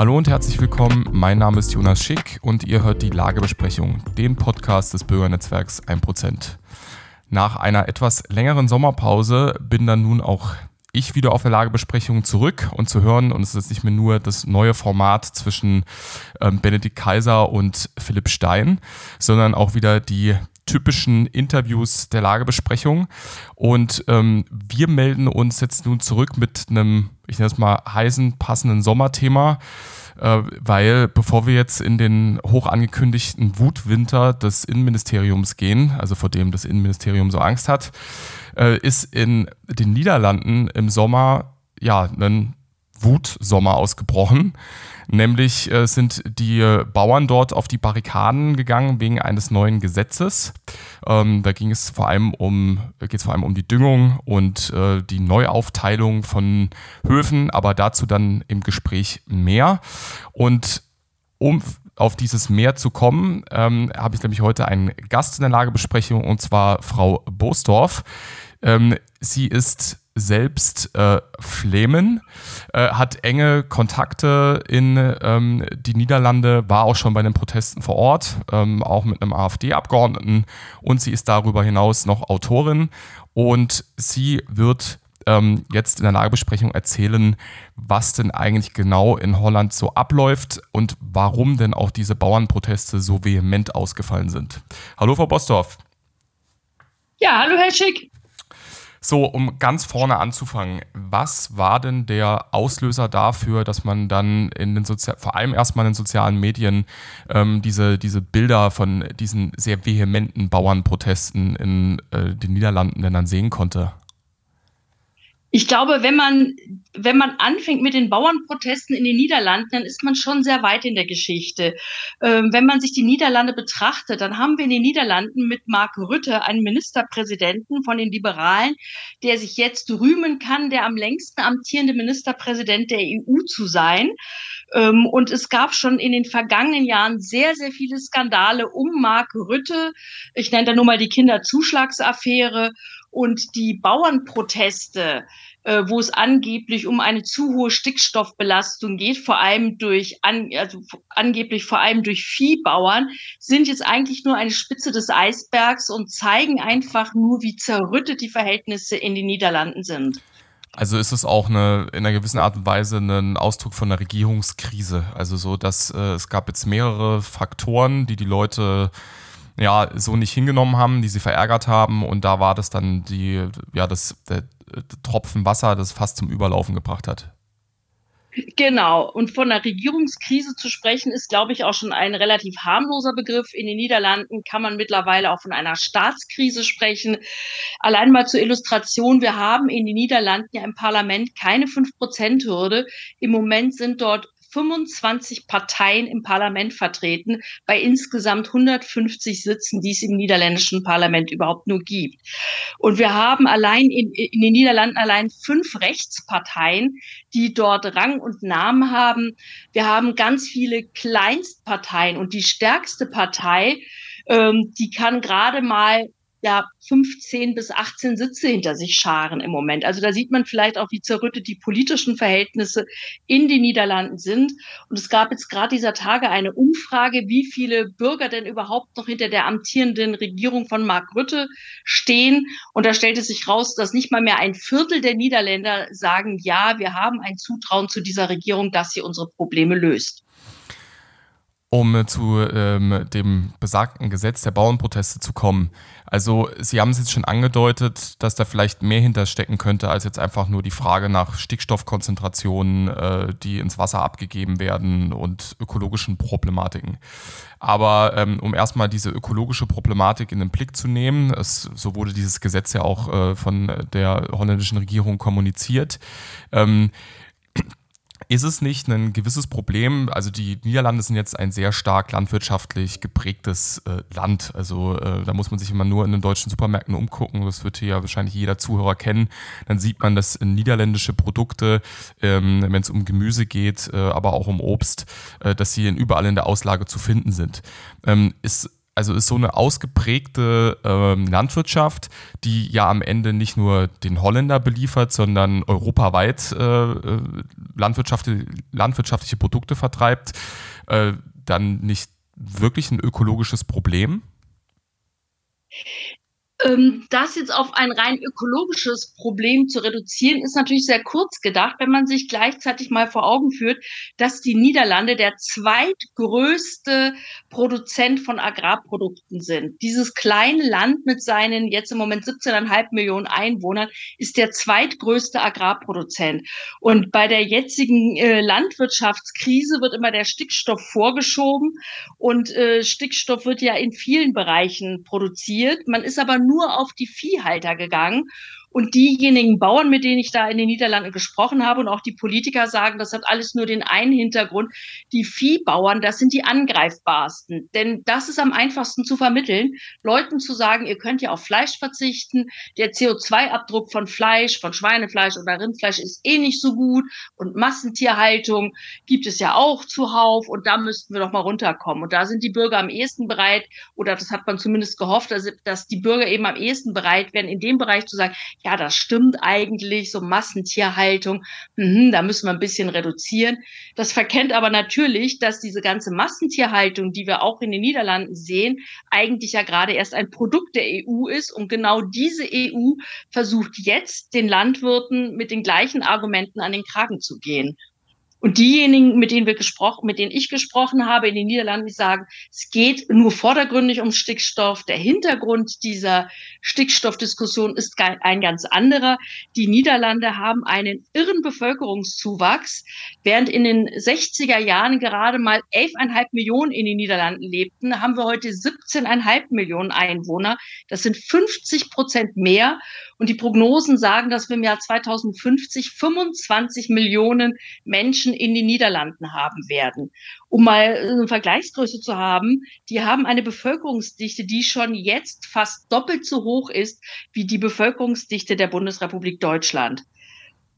Hallo und herzlich willkommen. Mein Name ist Jonas Schick und ihr hört die Lagebesprechung, den Podcast des Bürgernetzwerks 1%. Nach einer etwas längeren Sommerpause bin dann nun auch ich wieder auf der Lagebesprechung zurück und zu hören. Und es ist nicht mehr nur das neue Format zwischen ähm, Benedikt Kaiser und Philipp Stein, sondern auch wieder die typischen Interviews der Lagebesprechung. Und ähm, wir melden uns jetzt nun zurück mit einem, ich nenne es mal, heißen, passenden Sommerthema. Äh, weil bevor wir jetzt in den hoch angekündigten Wutwinter des Innenministeriums gehen, also vor dem das Innenministerium so Angst hat, äh, ist in den Niederlanden im Sommer ja ein Wutsommer ausgebrochen. Nämlich äh, sind die Bauern dort auf die Barrikaden gegangen wegen eines neuen Gesetzes. Ähm, da ging es vor allem um, geht es vor allem um die Düngung und äh, die Neuaufteilung von Höfen, aber dazu dann im Gespräch mehr. Und um auf dieses Mehr zu kommen, ähm, habe ich nämlich heute einen Gast in der Lagebesprechung und zwar Frau Bosdorf. Ähm, sie ist selbst äh, Flemen, äh, hat enge Kontakte in ähm, die Niederlande, war auch schon bei den Protesten vor Ort, ähm, auch mit einem AfD-Abgeordneten und sie ist darüber hinaus noch Autorin und sie wird ähm, jetzt in der Lagebesprechung erzählen, was denn eigentlich genau in Holland so abläuft und warum denn auch diese Bauernproteste so vehement ausgefallen sind. Hallo Frau Bosdorf. Ja, hallo Herr Schick. So, um ganz vorne anzufangen, was war denn der Auslöser dafür, dass man dann in den Sozi vor allem erstmal in den sozialen Medien ähm, diese, diese Bilder von diesen sehr vehementen Bauernprotesten in äh, den Niederlanden denn dann sehen konnte? Ich glaube, wenn man, wenn man anfängt mit den Bauernprotesten in den Niederlanden, dann ist man schon sehr weit in der Geschichte. Ähm, wenn man sich die Niederlande betrachtet, dann haben wir in den Niederlanden mit Mark Rutte einen Ministerpräsidenten von den Liberalen, der sich jetzt rühmen kann, der am längsten amtierende Ministerpräsident der EU zu sein. Ähm, und es gab schon in den vergangenen Jahren sehr, sehr viele Skandale um Mark Rutte. Ich nenne da nur mal die Kinderzuschlagsaffäre und die Bauernproteste, äh, wo es angeblich um eine zu hohe Stickstoffbelastung geht, vor allem durch, an, also angeblich vor allem durch Viehbauern, sind jetzt eigentlich nur eine Spitze des Eisbergs und zeigen einfach nur, wie zerrüttet die Verhältnisse in den Niederlanden sind. Also ist es auch eine, in einer gewissen Art und Weise ein Ausdruck von einer Regierungskrise. Also so, dass äh, es gab jetzt mehrere Faktoren, die die Leute ja so nicht hingenommen haben, die sie verärgert haben und da war das dann die, ja, das, der, der Tropfen Wasser, das fast zum Überlaufen gebracht hat. Genau. Und von einer Regierungskrise zu sprechen, ist, glaube ich, auch schon ein relativ harmloser Begriff. In den Niederlanden kann man mittlerweile auch von einer Staatskrise sprechen. Allein mal zur Illustration. Wir haben in den Niederlanden ja im Parlament keine 5-Prozent-Hürde. Im Moment sind dort 25 Parteien im Parlament vertreten, bei insgesamt 150 Sitzen, die es im niederländischen Parlament überhaupt nur gibt. Und wir haben allein in, in den Niederlanden allein fünf Rechtsparteien, die dort Rang und Namen haben. Wir haben ganz viele Kleinstparteien und die stärkste Partei, ähm, die kann gerade mal ja 15 bis 18 Sitze hinter sich scharen im Moment. Also da sieht man vielleicht auch, wie zerrüttet die politischen Verhältnisse in den Niederlanden sind. Und es gab jetzt gerade dieser Tage eine Umfrage, wie viele Bürger denn überhaupt noch hinter der amtierenden Regierung von Mark Rutte stehen. Und da stellte sich raus, dass nicht mal mehr ein Viertel der Niederländer sagen, ja, wir haben ein Zutrauen zu dieser Regierung, dass sie unsere Probleme löst um zu ähm, dem besagten Gesetz der Bauernproteste zu kommen. Also Sie haben es jetzt schon angedeutet, dass da vielleicht mehr hinterstecken könnte als jetzt einfach nur die Frage nach Stickstoffkonzentrationen, äh, die ins Wasser abgegeben werden und ökologischen Problematiken. Aber ähm, um erstmal diese ökologische Problematik in den Blick zu nehmen, es, so wurde dieses Gesetz ja auch äh, von der holländischen Regierung kommuniziert. Ähm, ist es nicht ein gewisses Problem? Also die Niederlande sind jetzt ein sehr stark landwirtschaftlich geprägtes äh, Land. Also äh, da muss man sich immer nur in den deutschen Supermärkten umgucken. Das wird hier ja wahrscheinlich jeder Zuhörer kennen. Dann sieht man, dass niederländische Produkte, ähm, wenn es um Gemüse geht, äh, aber auch um Obst, äh, dass sie überall in der Auslage zu finden sind. Ähm, ist also ist so eine ausgeprägte ähm, Landwirtschaft, die ja am Ende nicht nur den Holländer beliefert, sondern europaweit äh, äh landwirtschaftliche, landwirtschaftliche Produkte vertreibt, äh, dann nicht wirklich ein ökologisches Problem? Ähm, das jetzt auf ein rein ökologisches Problem zu reduzieren, ist natürlich sehr kurz gedacht, wenn man sich gleichzeitig mal vor Augen führt, dass die Niederlande der zweitgrößte Produzent von Agrarprodukten sind. Dieses kleine Land mit seinen jetzt im Moment 17,5 Millionen Einwohnern ist der zweitgrößte Agrarproduzent. Und bei der jetzigen äh, Landwirtschaftskrise wird immer der Stickstoff vorgeschoben und äh, Stickstoff wird ja in vielen Bereichen produziert. Man ist aber nur auf die Viehhalter gegangen und diejenigen Bauern, mit denen ich da in den Niederlanden gesprochen habe und auch die Politiker sagen, das hat alles nur den einen Hintergrund. Die Viehbauern, das sind die angreifbarsten. Denn das ist am einfachsten zu vermitteln, Leuten zu sagen, ihr könnt ja auf Fleisch verzichten. Der CO2-Abdruck von Fleisch, von Schweinefleisch oder Rindfleisch ist eh nicht so gut. Und Massentierhaltung gibt es ja auch zuhauf. Und da müssten wir doch mal runterkommen. Und da sind die Bürger am ehesten bereit, oder das hat man zumindest gehofft, dass, die Bürger eben am ehesten bereit wären, in dem Bereich zu sagen, ja, das stimmt eigentlich, so Massentierhaltung, mh, da müssen wir ein bisschen reduzieren. Das verkennt aber natürlich, dass diese ganze Massentierhaltung, die wir auch in den Niederlanden sehen, eigentlich ja gerade erst ein Produkt der EU ist. Und genau diese EU versucht jetzt den Landwirten mit den gleichen Argumenten an den Kragen zu gehen. Und diejenigen, mit denen wir gesprochen, mit denen ich gesprochen habe in den Niederlanden, die sagen, es geht nur vordergründig um Stickstoff. Der Hintergrund dieser Stickstoffdiskussion ist ein ganz anderer. Die Niederlande haben einen irren Bevölkerungszuwachs, während in den 60er Jahren gerade mal 11,5 Millionen in den Niederlanden lebten, haben wir heute 17,5 Millionen Einwohner. Das sind 50 Prozent mehr. Und die Prognosen sagen, dass wir im Jahr 2050 25 Millionen Menschen in den Niederlanden haben werden. Um mal eine Vergleichsgröße zu haben, die haben eine Bevölkerungsdichte, die schon jetzt fast doppelt so hoch ist wie die Bevölkerungsdichte der Bundesrepublik Deutschland.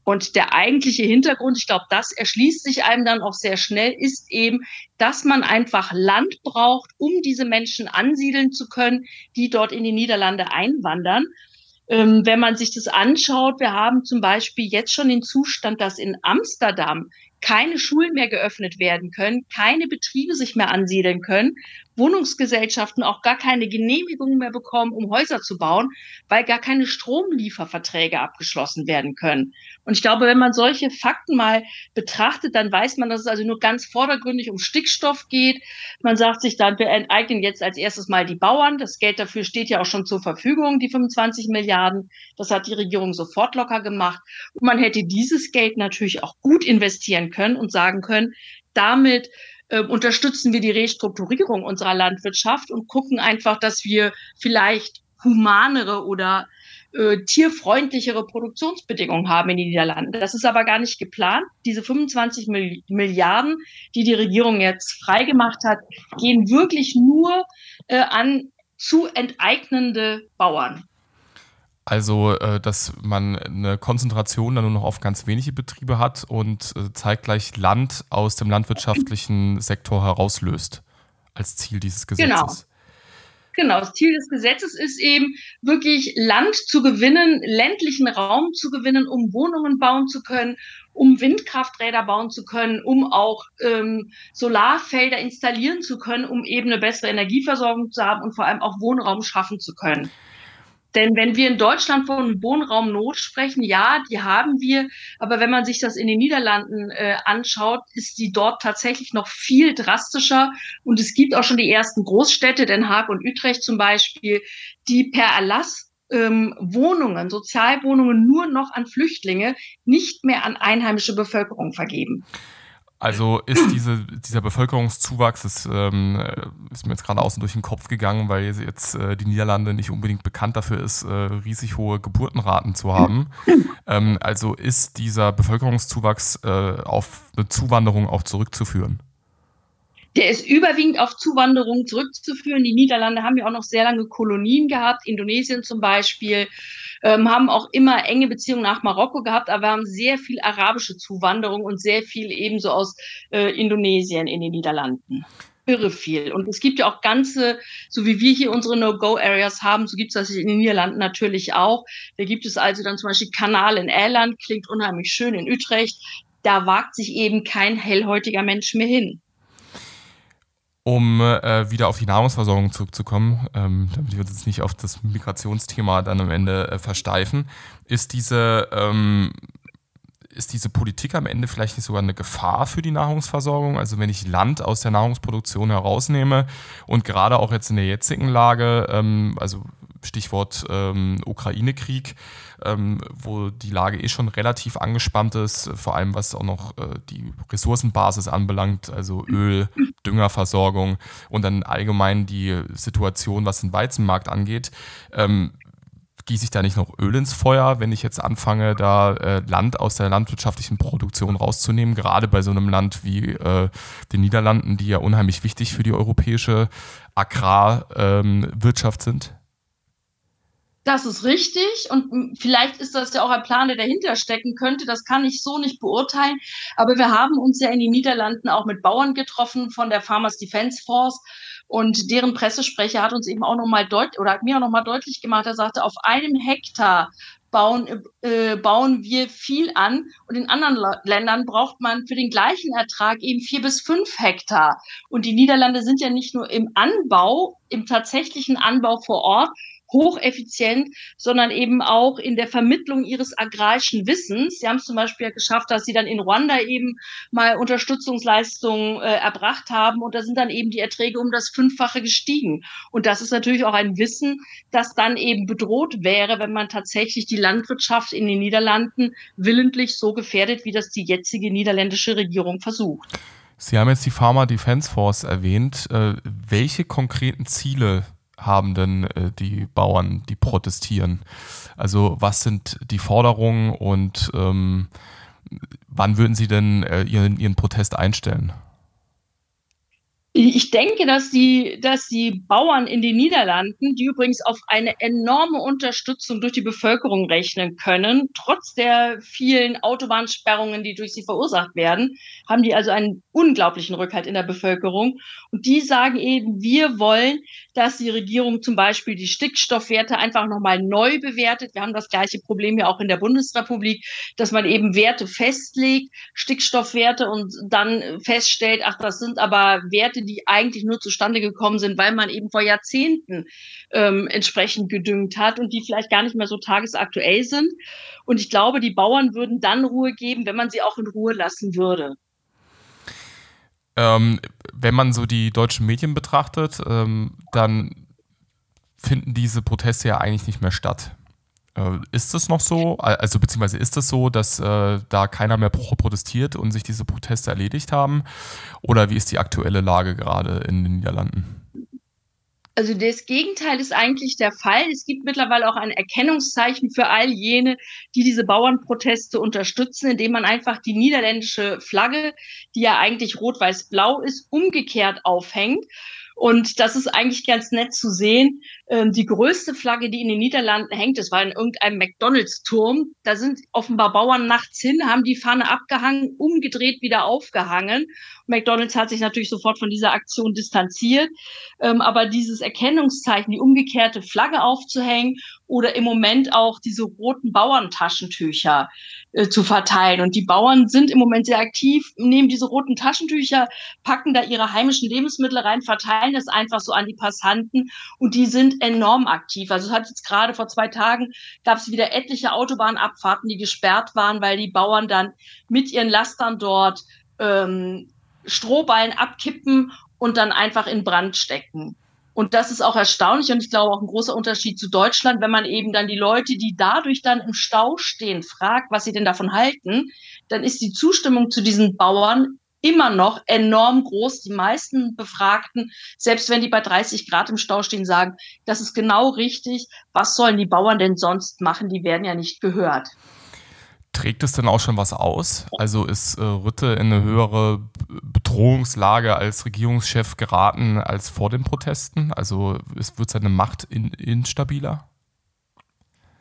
Und der eigentliche Hintergrund, ich glaube, das erschließt sich einem dann auch sehr schnell, ist eben, dass man einfach Land braucht, um diese Menschen ansiedeln zu können, die dort in die Niederlande einwandern. Ähm, wenn man sich das anschaut, wir haben zum Beispiel jetzt schon den Zustand, dass in Amsterdam keine Schulen mehr geöffnet werden können, keine Betriebe sich mehr ansiedeln können, Wohnungsgesellschaften auch gar keine Genehmigungen mehr bekommen, um Häuser zu bauen, weil gar keine Stromlieferverträge abgeschlossen werden können. Und ich glaube, wenn man solche Fakten mal betrachtet, dann weiß man, dass es also nur ganz vordergründig um Stickstoff geht. Man sagt sich dann, wir enteignen jetzt als erstes mal die Bauern. Das Geld dafür steht ja auch schon zur Verfügung, die 25 Milliarden. Das hat die Regierung sofort locker gemacht. Und man hätte dieses Geld natürlich auch gut investieren können und sagen können, damit äh, unterstützen wir die Restrukturierung unserer Landwirtschaft und gucken einfach, dass wir vielleicht humanere oder äh, tierfreundlichere Produktionsbedingungen haben in den Niederlanden. Das ist aber gar nicht geplant. Diese 25 Milliarden, die die Regierung jetzt freigemacht hat, gehen wirklich nur äh, an zu enteignende Bauern. Also, äh, dass man eine Konzentration dann nur noch auf ganz wenige Betriebe hat und äh, zeitgleich Land aus dem landwirtschaftlichen Sektor herauslöst als Ziel dieses Gesetzes. Genau. Genau, das Ziel des Gesetzes ist eben wirklich Land zu gewinnen, ländlichen Raum zu gewinnen, um Wohnungen bauen zu können, um Windkrafträder bauen zu können, um auch ähm, Solarfelder installieren zu können, um eben eine bessere Energieversorgung zu haben und vor allem auch Wohnraum schaffen zu können. Denn wenn wir in Deutschland von Wohnraumnot sprechen, ja, die haben wir. Aber wenn man sich das in den Niederlanden äh, anschaut, ist die dort tatsächlich noch viel drastischer. Und es gibt auch schon die ersten Großstädte, Den Haag und Utrecht zum Beispiel, die per Erlass ähm, Wohnungen, Sozialwohnungen nur noch an Flüchtlinge, nicht mehr an einheimische Bevölkerung vergeben. Also ist diese, dieser Bevölkerungszuwachs, das ähm, ist mir jetzt gerade außen durch den Kopf gegangen, weil jetzt äh, die Niederlande nicht unbedingt bekannt dafür ist, äh, riesig hohe Geburtenraten zu haben. Ähm, also ist dieser Bevölkerungszuwachs äh, auf eine Zuwanderung auch zurückzuführen? Der ist überwiegend auf Zuwanderung zurückzuführen. Die Niederlande haben ja auch noch sehr lange Kolonien gehabt, Indonesien zum Beispiel, ähm, haben auch immer enge Beziehungen nach Marokko gehabt, aber haben sehr viel arabische Zuwanderung und sehr viel ebenso aus äh, Indonesien in den Niederlanden. irre viel. Und es gibt ja auch ganze, so wie wir hier unsere No-Go-Areas haben, so gibt es das in den Niederlanden natürlich auch. Da gibt es also dann zum Beispiel Kanal in Irland, klingt unheimlich schön in Utrecht. Da wagt sich eben kein hellhäutiger Mensch mehr hin. Um äh, wieder auf die Nahrungsversorgung zurückzukommen, ähm, damit wir uns jetzt nicht auf das Migrationsthema dann am Ende äh, versteifen, ist diese ähm, ist diese Politik am Ende vielleicht nicht sogar eine Gefahr für die Nahrungsversorgung? Also wenn ich Land aus der Nahrungsproduktion herausnehme und gerade auch jetzt in der jetzigen Lage, ähm, also Stichwort ähm, Ukraine-Krieg, ähm, wo die Lage eh schon relativ angespannt ist, vor allem was auch noch äh, die Ressourcenbasis anbelangt, also Öl, Düngerversorgung und dann allgemein die Situation, was den Weizenmarkt angeht. Ähm, gieße ich da nicht noch Öl ins Feuer, wenn ich jetzt anfange, da äh, Land aus der landwirtschaftlichen Produktion rauszunehmen, gerade bei so einem Land wie äh, den Niederlanden, die ja unheimlich wichtig für die europäische Agrarwirtschaft ähm, sind? Das ist richtig und vielleicht ist das ja auch ein Plan, der dahinter stecken könnte. Das kann ich so nicht beurteilen. Aber wir haben uns ja in den Niederlanden auch mit Bauern getroffen von der Farmers Defence Force und deren Pressesprecher hat uns eben auch noch mal deutlich oder hat mir auch noch mal deutlich gemacht. Er sagte, auf einem Hektar bauen, äh, bauen wir viel an. Und in anderen Ländern braucht man für den gleichen Ertrag eben vier bis fünf Hektar. Und die Niederlande sind ja nicht nur im Anbau, im tatsächlichen Anbau vor Ort, hocheffizient, sondern eben auch in der Vermittlung ihres agrarischen Wissens. Sie haben es zum Beispiel geschafft, dass sie dann in Ruanda eben mal Unterstützungsleistungen äh, erbracht haben und da sind dann eben die Erträge um das Fünffache gestiegen. Und das ist natürlich auch ein Wissen, das dann eben bedroht wäre, wenn man tatsächlich die Landwirtschaft in den Niederlanden willentlich so gefährdet, wie das die jetzige niederländische Regierung versucht. Sie haben jetzt die Pharma Defense Force erwähnt. Äh, welche konkreten Ziele haben denn äh, die Bauern, die protestieren? Also was sind die Forderungen und ähm, wann würden sie denn äh, ihren, ihren Protest einstellen? Ich denke, dass die, dass die Bauern in den Niederlanden, die übrigens auf eine enorme Unterstützung durch die Bevölkerung rechnen können, trotz der vielen Autobahnsperrungen, die durch sie verursacht werden, haben die also einen unglaublichen Rückhalt in der Bevölkerung. Und die sagen eben, wir wollen, dass die Regierung zum Beispiel die Stickstoffwerte einfach nochmal neu bewertet. Wir haben das gleiche Problem ja auch in der Bundesrepublik, dass man eben Werte festlegt, Stickstoffwerte und dann feststellt, ach, das sind aber Werte, die eigentlich nur zustande gekommen sind, weil man eben vor Jahrzehnten ähm, entsprechend gedüngt hat und die vielleicht gar nicht mehr so tagesaktuell sind. Und ich glaube, die Bauern würden dann Ruhe geben, wenn man sie auch in Ruhe lassen würde. Ähm, wenn man so die deutschen Medien betrachtet, ähm, dann finden diese Proteste ja eigentlich nicht mehr statt. Äh, ist es noch so? Also beziehungsweise ist es so, dass äh, da keiner mehr protestiert und sich diese Proteste erledigt haben? Oder wie ist die aktuelle Lage gerade in den Niederlanden? Also das Gegenteil ist eigentlich der Fall. Es gibt mittlerweile auch ein Erkennungszeichen für all jene, die diese Bauernproteste unterstützen, indem man einfach die niederländische Flagge, die ja eigentlich rot-weiß-blau ist, umgekehrt aufhängt. Und das ist eigentlich ganz nett zu sehen. Ähm, die größte Flagge, die in den Niederlanden hängt, das war in irgendeinem McDonalds-Turm. Da sind offenbar Bauern nachts hin, haben die Fahne abgehangen, umgedreht, wieder aufgehangen. McDonalds hat sich natürlich sofort von dieser Aktion distanziert. Ähm, aber dieses Erkennungszeichen, die umgekehrte Flagge aufzuhängen oder im Moment auch diese roten Bauerntaschentücher äh, zu verteilen. Und die Bauern sind im Moment sehr aktiv, nehmen diese roten Taschentücher, packen da ihre heimischen Lebensmittel rein, verteilen es einfach so an die Passanten und die sind enorm aktiv. Also es hat jetzt gerade vor zwei Tagen gab es wieder etliche Autobahnabfahrten, die gesperrt waren, weil die Bauern dann mit ihren Lastern dort ähm, Strohballen abkippen und dann einfach in Brand stecken. Und das ist auch erstaunlich und ich glaube auch ein großer Unterschied zu Deutschland, wenn man eben dann die Leute, die dadurch dann im Stau stehen, fragt, was sie denn davon halten, dann ist die Zustimmung zu diesen Bauern immer noch enorm groß. Die meisten Befragten, selbst wenn die bei 30 Grad im Stau stehen, sagen, das ist genau richtig. Was sollen die Bauern denn sonst machen? Die werden ja nicht gehört. Trägt es denn auch schon was aus? Also ist äh, Rütte in eine höhere Bedrohungslage als Regierungschef geraten als vor den Protesten? Also wird seine Macht in, instabiler?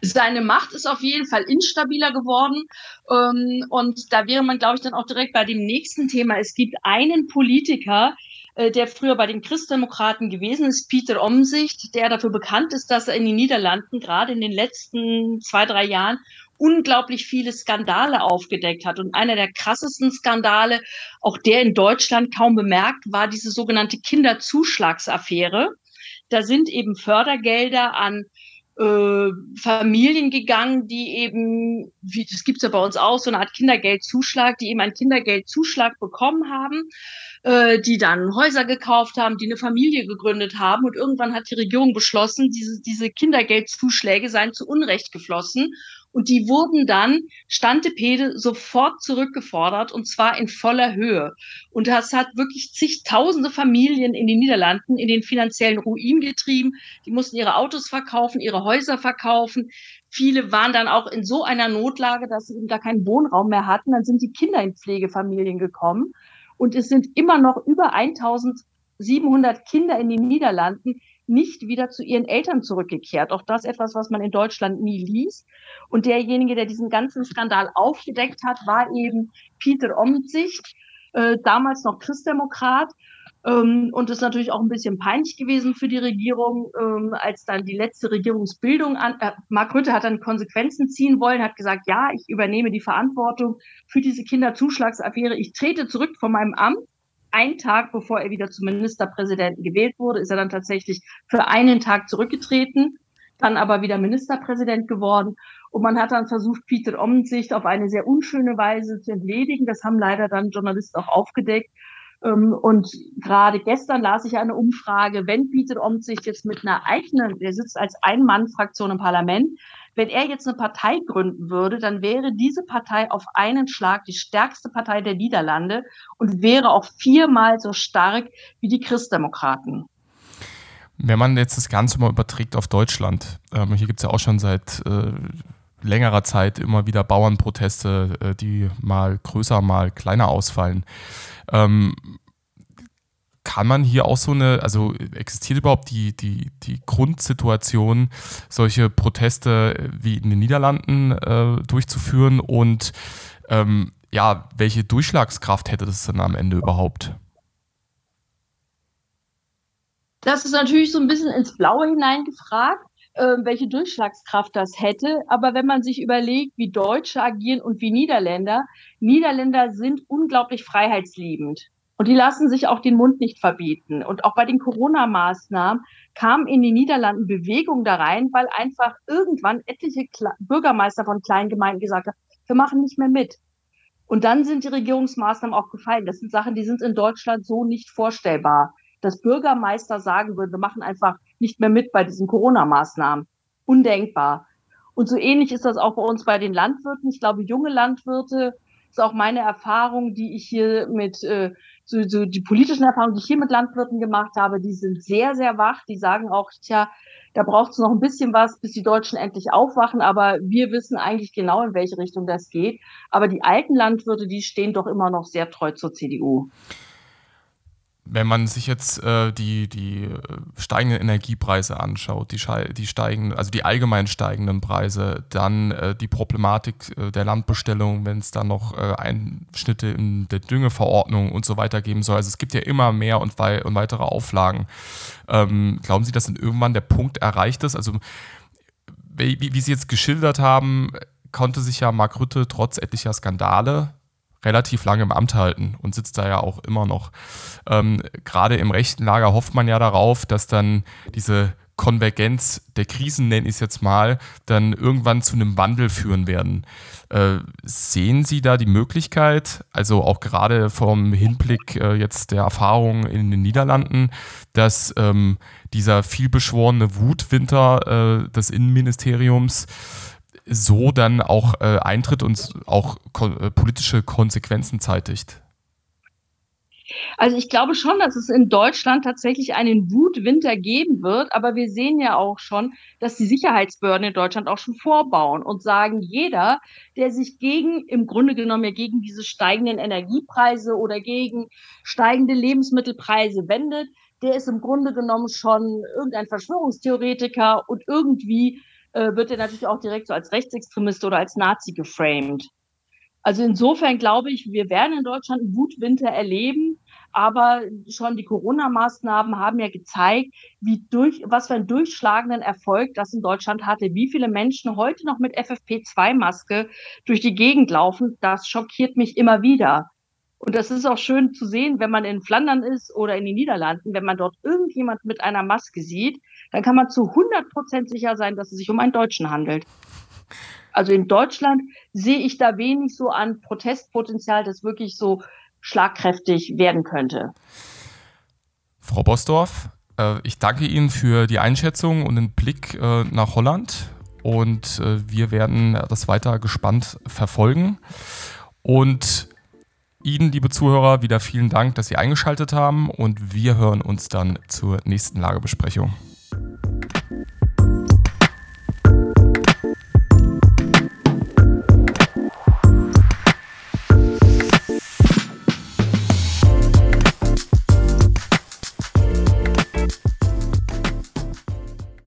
Seine Macht ist auf jeden Fall instabiler geworden. Ähm, und da wäre man, glaube ich, dann auch direkt bei dem nächsten Thema. Es gibt einen Politiker, äh, der früher bei den Christdemokraten gewesen ist, Peter Omsicht, der dafür bekannt ist, dass er in den Niederlanden gerade in den letzten zwei, drei Jahren unglaublich viele Skandale aufgedeckt hat. Und einer der krassesten Skandale, auch der in Deutschland kaum bemerkt, war diese sogenannte Kinderzuschlagsaffäre. Da sind eben Fördergelder an äh, Familien gegangen, die eben, wie das gibt's ja bei uns auch, so eine Art Kindergeldzuschlag, die eben einen Kindergeldzuschlag bekommen haben, äh, die dann Häuser gekauft haben, die eine Familie gegründet haben. Und irgendwann hat die Regierung beschlossen, diese, diese Kindergeldzuschläge seien zu Unrecht geflossen und die wurden dann Stantepede sofort zurückgefordert und zwar in voller Höhe. Und das hat wirklich zigtausende Familien in den Niederlanden in den finanziellen Ruin getrieben. Die mussten ihre Autos verkaufen, ihre Häuser verkaufen. Viele waren dann auch in so einer Notlage, dass sie eben gar keinen Wohnraum mehr hatten. Dann sind die Kinder in Pflegefamilien gekommen. Und es sind immer noch über 1700 Kinder in den Niederlanden, nicht wieder zu ihren Eltern zurückgekehrt. Auch das etwas, was man in Deutschland nie liest. Und derjenige, der diesen ganzen Skandal aufgedeckt hat, war eben Peter Omtzigt, äh, damals noch Christdemokrat. Ähm, und es ist natürlich auch ein bisschen peinlich gewesen für die Regierung, ähm, als dann die letzte Regierungsbildung an. Äh, Mark Rütte hat dann Konsequenzen ziehen wollen, hat gesagt, ja, ich übernehme die Verantwortung für diese Kinderzuschlagsaffäre. Ich trete zurück von meinem Amt einen Tag bevor er wieder zum Ministerpräsidenten gewählt wurde, ist er dann tatsächlich für einen Tag zurückgetreten, dann aber wieder Ministerpräsident geworden. Und man hat dann versucht, Peter Omtzigt auf eine sehr unschöne Weise zu entledigen. Das haben leider dann Journalisten auch aufgedeckt. Ähm, und gerade gestern las ich eine Umfrage, wenn Peter Omtzigt jetzt mit einer eigenen, der sitzt als Ein-Mann-Fraktion im Parlament, wenn er jetzt eine Partei gründen würde, dann wäre diese Partei auf einen Schlag die stärkste Partei der Niederlande und wäre auch viermal so stark wie die Christdemokraten. Wenn man jetzt das Ganze mal überträgt auf Deutschland, ähm, hier gibt es ja auch schon seit äh, längerer Zeit immer wieder Bauernproteste, äh, die mal größer, mal kleiner ausfallen. Ähm, kann man hier auch so eine, also existiert überhaupt die, die, die Grundsituation, solche Proteste wie in den Niederlanden äh, durchzuführen und ähm, ja, welche Durchschlagskraft hätte das dann am Ende überhaupt? Das ist natürlich so ein bisschen ins Blaue hineingefragt, äh, welche Durchschlagskraft das hätte. Aber wenn man sich überlegt, wie Deutsche agieren und wie Niederländer, Niederländer sind unglaublich freiheitsliebend. Und die lassen sich auch den Mund nicht verbieten. Und auch bei den Corona-Maßnahmen kam in den Niederlanden Bewegung da rein, weil einfach irgendwann etliche Kle Bürgermeister von kleinen Gemeinden gesagt haben, wir machen nicht mehr mit. Und dann sind die Regierungsmaßnahmen auch gefallen. Das sind Sachen, die sind in Deutschland so nicht vorstellbar. Dass Bürgermeister sagen würden, wir machen einfach nicht mehr mit bei diesen Corona-Maßnahmen. Undenkbar. Und so ähnlich ist das auch bei uns bei den Landwirten. Ich glaube, junge Landwirte ist auch meine Erfahrung, die ich hier mit äh, so, so die politischen Erfahrungen, die ich hier mit Landwirten gemacht habe, die sind sehr, sehr wach. Die sagen auch, tja, da braucht es noch ein bisschen was, bis die Deutschen endlich aufwachen. Aber wir wissen eigentlich genau, in welche Richtung das geht. Aber die alten Landwirte, die stehen doch immer noch sehr treu zur CDU. Wenn man sich jetzt äh, die, die äh, steigenden Energiepreise anschaut, die, die steigen, also die allgemein steigenden Preise, dann äh, die Problematik äh, der Landbestellung, wenn es da noch äh, Einschnitte in der Düngeverordnung und so weiter geben soll. Also es gibt ja immer mehr und, wei und weitere Auflagen. Ähm, glauben Sie, dass dann irgendwann der Punkt erreicht ist? Also wie, wie Sie jetzt geschildert haben, konnte sich ja Mark Rütte trotz etlicher Skandale relativ lange im Amt halten und sitzt da ja auch immer noch. Ähm, Gerade im rechten Lager hofft man ja darauf, dass dann diese Konvergenz der Krisen, nenne ich es jetzt mal, dann irgendwann zu einem Wandel führen werden. Äh, sehen Sie da die Möglichkeit, also auch gerade vom Hinblick äh, jetzt der Erfahrungen in den Niederlanden, dass ähm, dieser vielbeschworene Wutwinter äh, des Innenministeriums so dann auch äh, eintritt und auch ko äh, politische Konsequenzen zeitigt? Also ich glaube schon, dass es in Deutschland tatsächlich einen Wutwinter geben wird, aber wir sehen ja auch schon, dass die Sicherheitsbehörden in Deutschland auch schon vorbauen und sagen, jeder, der sich gegen, im Grunde genommen ja gegen diese steigenden Energiepreise oder gegen steigende Lebensmittelpreise wendet, der ist im Grunde genommen schon irgendein Verschwörungstheoretiker und irgendwie äh, wird er natürlich auch direkt so als Rechtsextremist oder als Nazi geframed. Also insofern glaube ich, wir werden in Deutschland einen Wutwinter erleben, aber schon die Corona-Maßnahmen haben ja gezeigt, wie durch, was für einen durchschlagenden Erfolg das in Deutschland hatte. Wie viele Menschen heute noch mit FFP2-Maske durch die Gegend laufen, das schockiert mich immer wieder. Und das ist auch schön zu sehen, wenn man in Flandern ist oder in den Niederlanden, wenn man dort irgendjemand mit einer Maske sieht, dann kann man zu 100 Prozent sicher sein, dass es sich um einen Deutschen handelt. Also in Deutschland sehe ich da wenig so an Protestpotenzial, das wirklich so schlagkräftig werden könnte. Frau Bosdorf, äh, ich danke Ihnen für die Einschätzung und den Blick äh, nach Holland und äh, wir werden das weiter gespannt verfolgen. Und Ihnen, liebe Zuhörer, wieder vielen Dank, dass Sie eingeschaltet haben und wir hören uns dann zur nächsten Lagebesprechung.